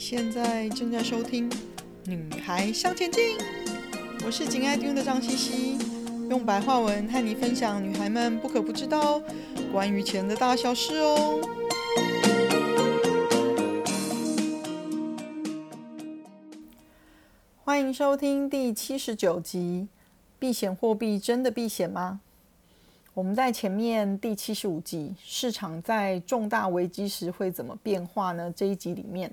现在正在收听《女孩向前进》，我是紧爱听的张茜茜，用白话文和你分享女孩们不可不知道关于钱的大小事哦。欢迎收听第七十九集：避险货币真的避险吗？我们在前面第七十五集“市场在重大危机时会怎么变化呢？”这一集里面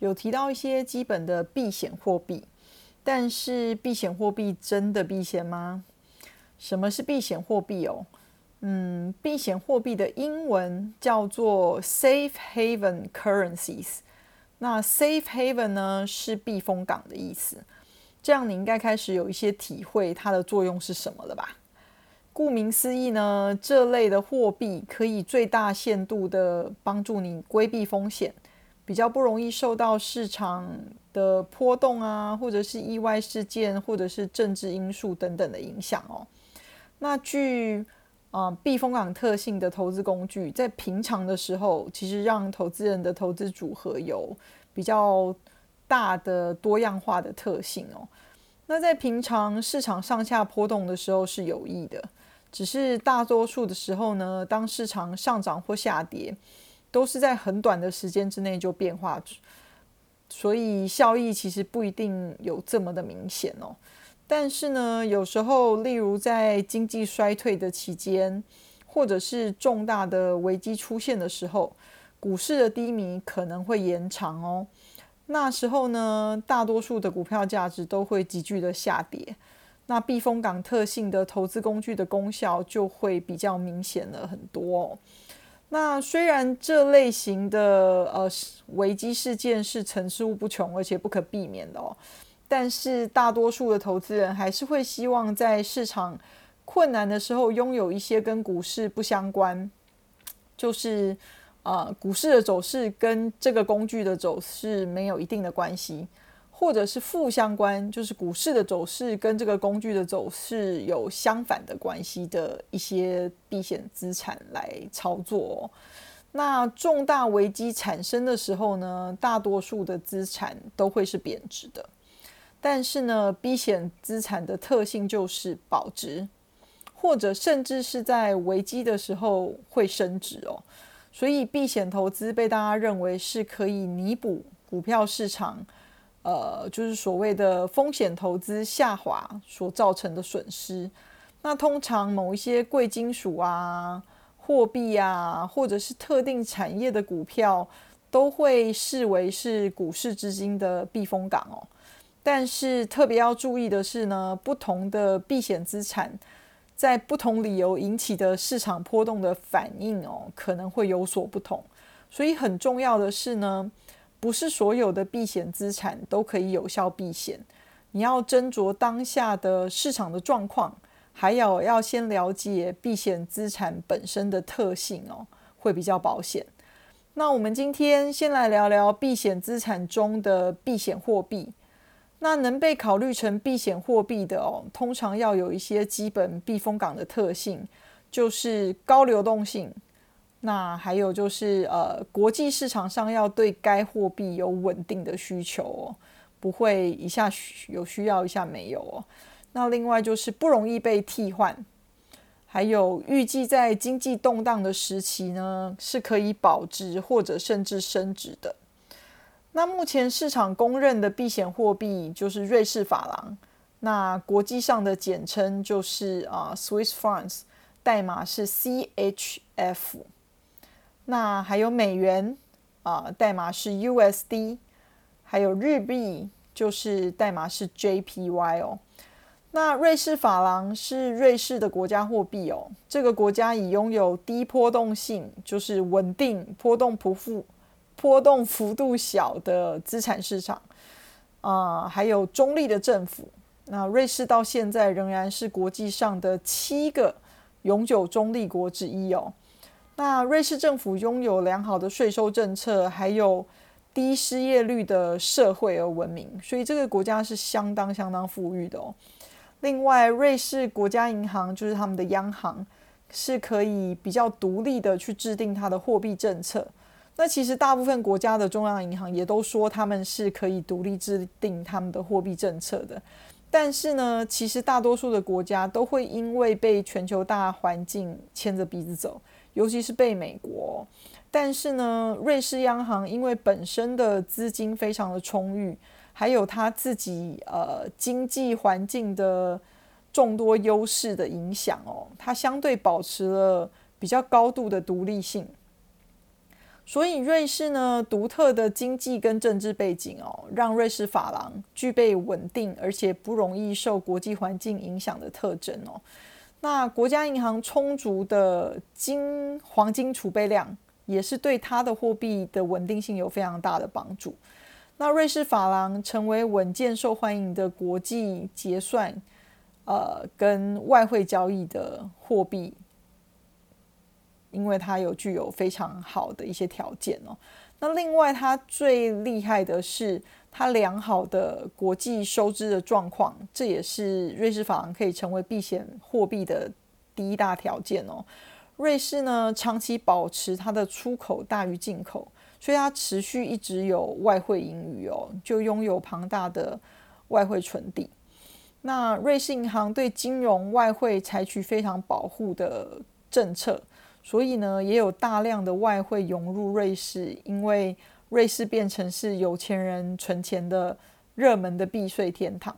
有提到一些基本的避险货币，但是避险货币真的避险吗？什么是避险货币哦？嗯，避险货币的英文叫做 safe haven currencies。那 safe haven 呢是避风港的意思，这样你应该开始有一些体会它的作用是什么了吧？顾名思义呢，这类的货币可以最大限度的帮助你规避风险，比较不容易受到市场的波动啊，或者是意外事件，或者是政治因素等等的影响哦。那具啊、避风港特性的投资工具，在平常的时候，其实让投资人的投资组合有比较大的多样化的特性哦。那在平常市场上下波动的时候是有益的。只是大多数的时候呢，当市场上涨或下跌，都是在很短的时间之内就变化，所以效益其实不一定有这么的明显哦。但是呢，有时候，例如在经济衰退的期间，或者是重大的危机出现的时候，股市的低迷可能会延长哦。那时候呢，大多数的股票价值都会急剧的下跌。那避风港特性的投资工具的功效就会比较明显了很多哦。那虽然这类型的呃危机事件是层出不穷，而且不可避免的哦，但是大多数的投资人还是会希望在市场困难的时候拥有一些跟股市不相关，就是呃股市的走势跟这个工具的走势没有一定的关系。或者是负相关，就是股市的走势跟这个工具的走势有相反的关系的一些避险资产来操作。那重大危机产生的时候呢，大多数的资产都会是贬值的。但是呢，避险资产的特性就是保值，或者甚至是在危机的时候会升值哦。所以避险投资被大家认为是可以弥补股票市场。呃，就是所谓的风险投资下滑所造成的损失。那通常某一些贵金属啊、货币啊，或者是特定产业的股票，都会视为是股市资金的避风港哦。但是特别要注意的是呢，不同的避险资产在不同理由引起的市场波动的反应哦，可能会有所不同。所以很重要的是呢。不是所有的避险资产都可以有效避险，你要斟酌当下的市场的状况，还有要先了解避险资产本身的特性哦，会比较保险。那我们今天先来聊聊避险资产中的避险货币。那能被考虑成避险货币的哦，通常要有一些基本避风港的特性，就是高流动性。那还有就是，呃，国际市场上要对该货币有稳定的需求哦，不会一下有需要，一下没有哦。那另外就是不容易被替换，还有预计在经济动荡的时期呢，是可以保值或者甚至升值的。那目前市场公认的避险货币就是瑞士法郎，那国际上的简称就是啊，Swiss francs，代码是 CHF。那还有美元啊、代码是 USD，还有日币，就是代码是 JPY 哦。那瑞士法郎是瑞士的国家货币哦。这个国家以拥有低波动性，就是稳定波动不幅波动幅度小的资产市场啊、还有中立的政府。那瑞士到现在仍然是国际上的七个永久中立国之一哦。那瑞士政府拥有良好的税收政策，还有低失业率的社会而闻名，所以这个国家是相当相当富裕的哦。另外，瑞士国家银行就是他们的央行，是可以比较独立的去制定它的货币政策。那其实大部分国家的中央银行也都说他们是可以独立制定他们的货币政策的。但是呢，其实大多数的国家都会因为被全球大环境牵着鼻子走，尤其是被美国。但是呢，瑞士央行因为本身的资金非常的充裕，还有他自己呃经济环境的众多优势的影响哦，它相对保持了比较高度的独立性。所以，瑞士呢独特的经济跟政治背景哦，让瑞士法郎具备稳定而且不容易受国际环境影响的特征哦。那国家银行充足的金黄金储备量，也是对它的货币的稳定性有非常大的帮助。那瑞士法郎成为稳健受欢迎的国际结算呃跟外汇交易的货币。因为它有具有非常好的一些条件哦。那另外，它最厉害的是它良好的国际收支的状况，这也是瑞士法郎可以成为避险货币的第一大条件哦。瑞士呢，长期保持它的出口大于进口，所以它持续一直有外汇盈余哦，就拥有庞大的外汇存底。那瑞士银行对金融外汇采取非常保护的政策。所以呢，也有大量的外汇涌入瑞士，因为瑞士变成是有钱人存钱的热门的避税天堂。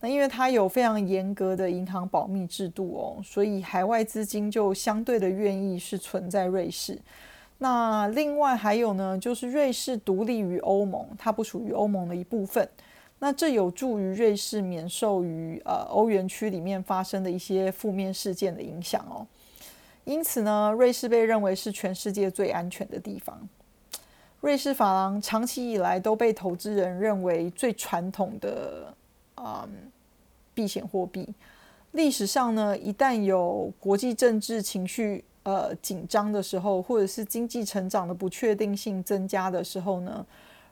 那因为它有非常严格的银行保密制度哦，所以海外资金就相对的愿意是存在瑞士。那另外还有呢，就是瑞士独立于欧盟，它不属于欧盟的一部分。那这有助于瑞士免受于呃欧元区里面发生的一些负面事件的影响哦。因此呢，瑞士被认为是全世界最安全的地方。瑞士法郎长期以来都被投资人认为最传统的啊、嗯、避险货币。历史上呢，一旦有国际政治情绪呃紧张的时候，或者是经济成长的不确定性增加的时候呢，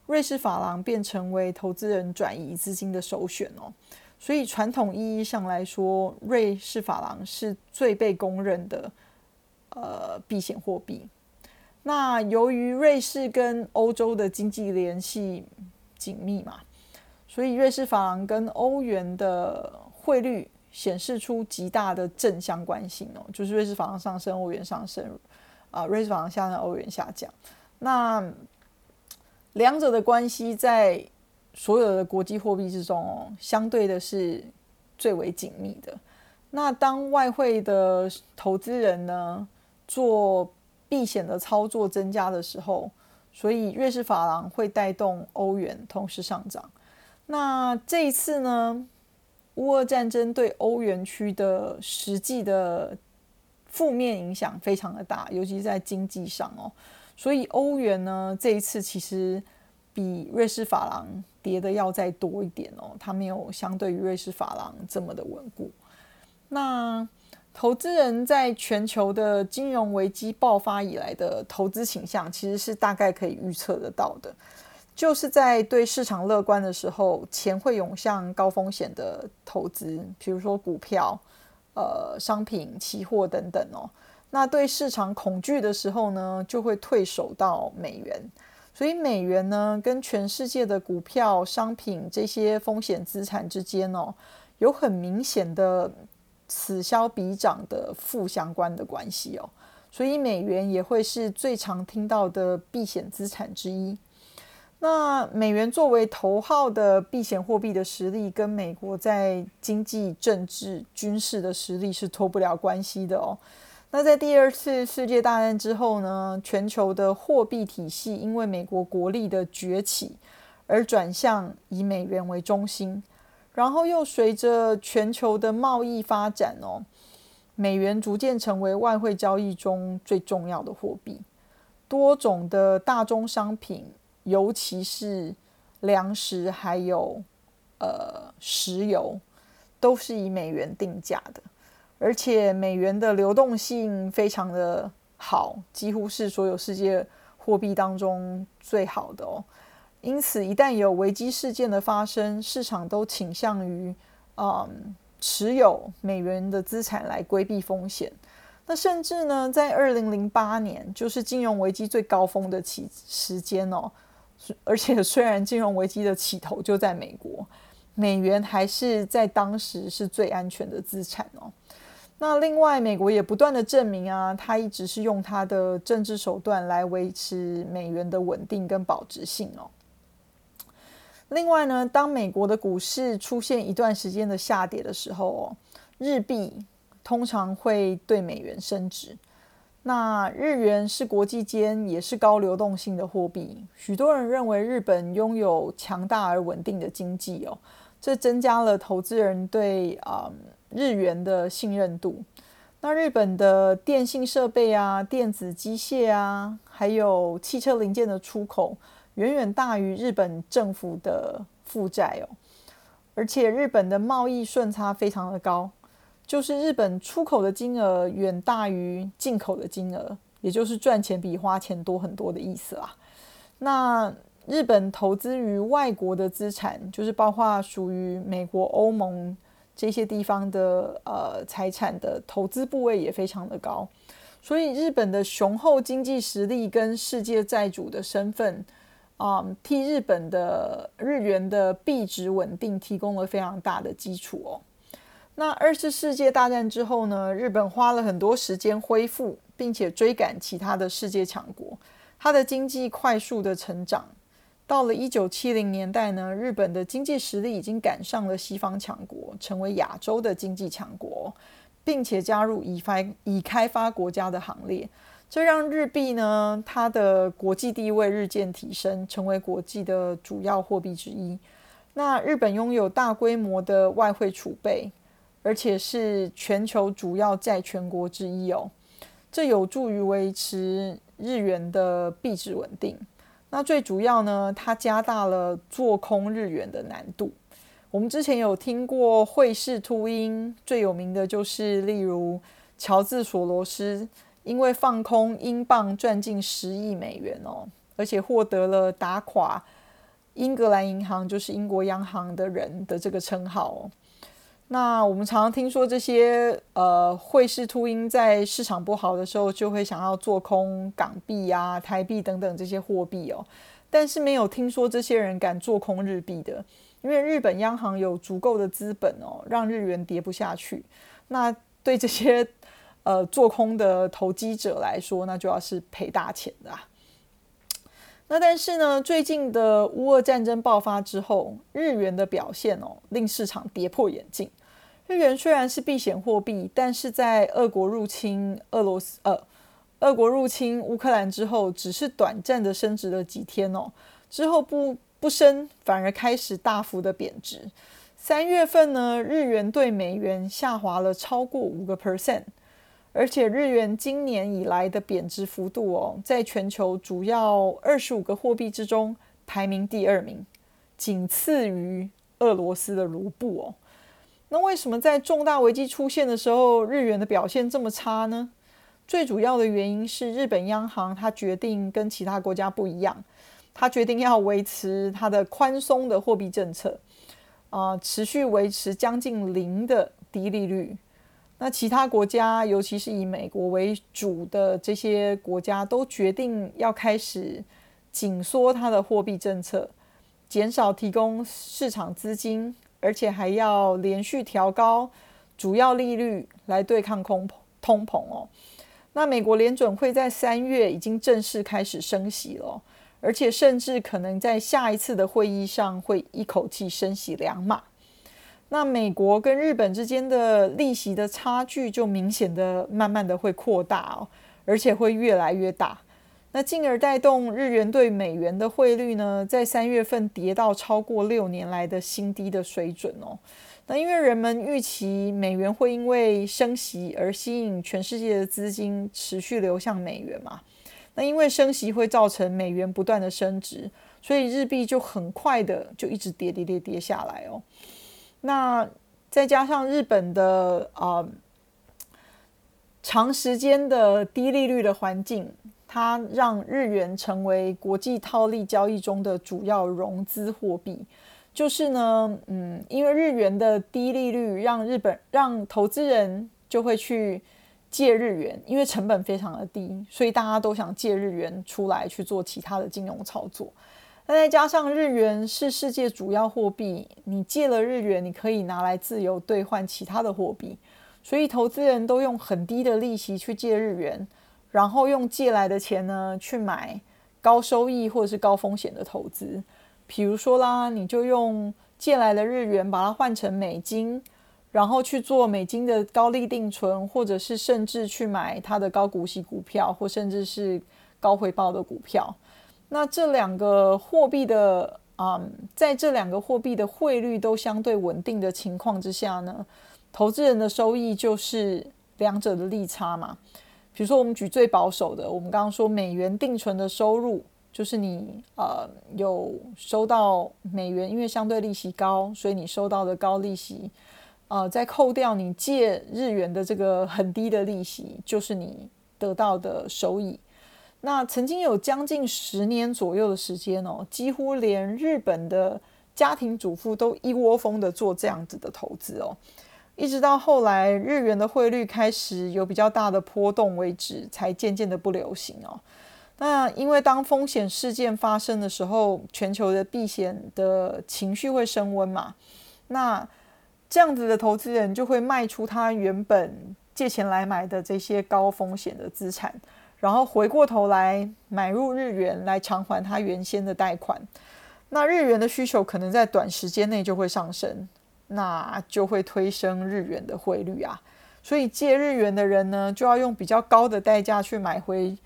瑞士法郎便成为投资人转移资金的首选哦。所以传统意义上来说，瑞士法郎是最被公认的。呃，避险货币。那由于瑞士跟欧洲的经济联系紧密嘛，所以瑞士法郎跟欧元的汇率显示出极大的正相关性哦，就是瑞士法郎上升，欧元上升，啊、瑞士法郎下降，欧元下降。那两者的关系在所有的国际货币之中哦，相对的是最为紧密的。那当外汇的投资人呢，做避险的操作增加的时候，所以瑞士法郎会带动欧元同时上涨。那这一次呢，乌俄战争对欧元区的实际的负面影响非常的大，尤其在经济上哦。所以欧元呢，这一次其实比瑞士法郎跌的要再多一点哦，它没有相对于瑞士法郎这么的稳固。那投资人在全球的金融危机爆发以来的投资倾向，其实是大概可以预测得到的。就是在对市场乐观的时候，钱会涌向高风险的投资，比如说股票、呃商品、期货等等哦。那对市场恐惧的时候呢，就会退守到美元。所以美元呢，跟全世界的股票、商品这些风险资产之间哦，有很明显的。此消彼长的负相关的关系哦，所以美元也会是最常听到的避险资产之一。那美元作为头号的避险货币的实力，跟美国在经济、政治、军事的实力是脱不了关系的哦。那在第二次世界大战之后呢，全球的货币体系因为美国国力的崛起而转向以美元为中心。然后又随着全球的贸易发展哦，美元逐渐成为外汇交易中最重要的货币。多种的大宗商品，尤其是粮食还有呃石油，都是以美元定价的。而且美元的流动性非常的好，几乎是所有世界货币当中最好的哦。因此，一旦有危机事件的发生，市场都倾向于嗯持有美元的资产来规避风险。那甚至呢，在二零零八年，就是金融危机最高峰的期时间哦，而且虽然金融危机的起头就在美国，美元还是在当时是最安全的资产哦。那另外，美国也不断的证明啊，它一直是用它的政治手段来维持美元的稳定跟保值性哦。另外呢，当美国的股市出现一段时间的下跌的时候哦，日币通常会对美元升值。那日元是国际间也是高流动性的货币，许多人认为日本拥有强大而稳定的经济哦，这增加了投资人对啊。嗯日元的信任度，那日本的电信设备啊、电子机械啊，还有汽车零件的出口，远远大于日本政府的负债哦。而且日本的贸易顺差非常的高，就是日本出口的金额远大于进口的金额，也就是赚钱比花钱多很多的意思啦。那日本投资于外国的资产，就是包括属于美国、欧盟。这些地方的呃财产的投资部位也非常的高，所以日本的雄厚经济实力跟世界债主的身份，嗯，替日本的日元的币值稳定提供了非常大的基础哦。那二次世界大战之后呢，日本花了很多时间恢复，并且追赶其他的世界强国，它的经济快速的成长。到了一九七零年代呢，日本的经济实力已经赶上了西方强国，成为亚洲的经济强国，并且加入已发已开发国家的行列。这让日币呢，它的国际地位日渐提升，成为国际的主要货币之一。那日本拥有大规模的外汇储备，而且是全球主要债权国之一哦。这有助于维持日元的币值稳定。那最主要呢，它加大了做空日元的难度。我们之前有听过汇市秃鹰，最有名的就是例如乔治索罗斯，因为放空英镑赚进十亿美元哦，而且获得了打垮英格兰银行，就是英国央行的人的这个称号哦。那我们常常听说这些呃汇市秃鹰在市场不好的时候，就会想要做空港币啊、台币等等这些货币哦，但是没有听说这些人敢做空日币的，因为日本央行有足够的资本哦，让日元跌不下去。那对这些呃做空的投机者来说，那就要是赔大钱的啊。那但是呢，最近的乌俄战争爆发之后，日元的表现哦，令市场跌破眼镜。日元虽然是避险货币，但是在俄国入侵俄罗斯，呃，俄国入侵乌克兰之后，只是短暂的升值了几天哦，之后不不升，反而开始大幅的贬值。三月份呢，日元对美元下滑了超过五个 percent，而且日元今年以来的贬值幅度哦，在全球主要二十五个货币之中排名第二名，仅次于俄罗斯的卢布哦。那为什么在重大危机出现的时候，日元的表现这么差呢？最主要的原因是日本央行它决定跟其他国家不一样，它决定要维持它的宽松的货币政策，啊、持续维持将近零的低利率。那其他国家，尤其是以美国为主的这些国家，都决定要开始紧缩它的货币政策，减少提供市场资金。而且还要连续调高主要利率来对抗通通膨哦。那美国联准会在三月已经正式开始升息了，而且甚至可能在下一次的会议上会一口气升息两码。那美国跟日本之间的利息的差距就明显的慢慢的会扩大哦，而且会越来越大。那进而带动日元对美元的汇率呢，在三月份跌到超过六年来的新低的水准哦。那因为人们预期美元会因为升息而吸引全世界的资金持续流向美元嘛，那因为升息会造成美元不断的升值，所以日币就很快的就一直跌跌跌跌下来哦。那再加上日本的啊、长时间的低利率的环境。它让日元成为国际套利交易中的主要融资货币，就是呢，嗯，因为日元的低利率让日本让投资人就会去借日元，因为成本非常的低，所以大家都想借日元出来去做其他的金融操作。那再加上日元是世界主要货币，你借了日元，你可以拿来自由兑换其他的货币，所以投资人都用很低的利息去借日元，然后用借来的钱呢去买高收益或者是高风险的投资。比如说啦，你就用借来的日元把它换成美金。然后去做美金的高利定存，或者是甚至去买它的高股息股票，或甚至是高回报的股票。那这两个货币的啊、在这两个货币的汇率都相对稳定的情况之下呢，投资人的收益就是两者的利差嘛。比如说，我们举最保守的，我们刚刚说美元定存的收入，就是你呃有收到美元，因为相对利息高，所以你收到的高利息。呃，再扣掉你借日元的这个很低的利息，就是你得到的收益。那曾经有将近十年左右的时间哦，几乎连日本的家庭主妇都一窝蜂的做这样子的投资哦，一直到后来日元的汇率开始有比较大的波动为止，才渐渐的不流行哦。那因为当风险事件发生的时候，全球的避险的情绪会升温嘛，那。这样子的投资人就会卖出他原本借钱来买的这些高风险的资产，然后回过头来买入日元来偿还他原先的贷款。那日元的需求可能在短时间内就会上升，那就会推升日元的汇率啊。所以借日元的人呢，就要用比较高的代价去买回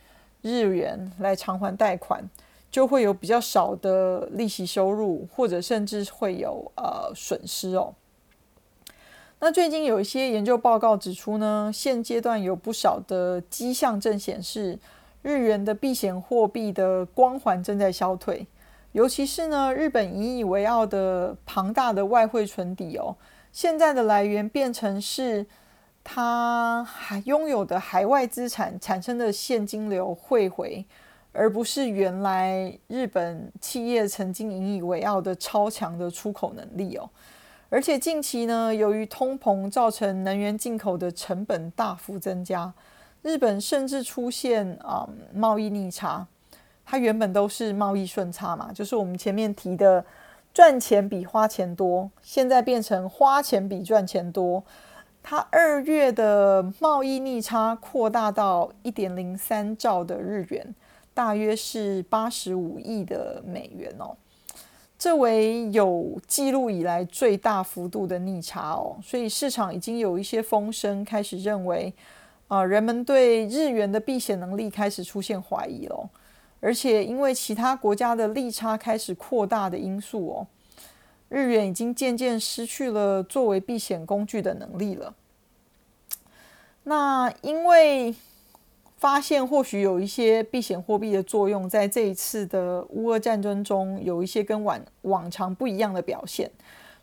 日元来偿还贷款，就会有比较少的利息收入，或者甚至会有呃损失哦。那最近有一些研究报告指出呢，现阶段有不少的迹象正显示，日元的避险货币的光环正在消退。尤其是呢，日本引以为傲的庞大的外汇存底哦，现在的来源变成是它还拥有的海外资产产生的现金流汇回，而不是原来日本企业曾经引以为傲的超强的出口能力哦。而且近期呢，由于通膨造成能源进口的成本大幅增加，日本甚至出现啊、贸易逆差。它原本都是贸易顺差嘛，就是我们前面提的赚钱比花钱多，现在变成花钱比赚钱多。它二月的贸易逆差扩大到一点零三兆的日元，大约是八十五亿的美元哦。这为有记录以来最大幅度的逆差哦，所以市场已经有一些风声开始认为，啊、人们对日元的避险能力开始出现怀疑了，而且因为其他国家的利差开始扩大的因素哦，日元已经渐渐失去了作为避险工具的能力了。那因为。发现或许有一些避险货币的作用，在这一次的乌俄战争中有一些跟往往常不一样的表现，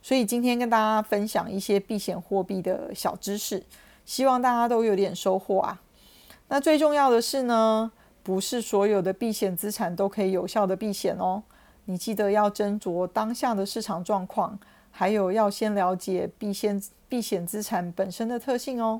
所以今天跟大家分享一些避险货币的小知识，希望大家都有点收获啊。那最重要的是呢，不是所有的避险资产都可以有效的避险哦，你记得要斟酌当下的市场状况，还有要先了解避险避险资产本身的特性哦。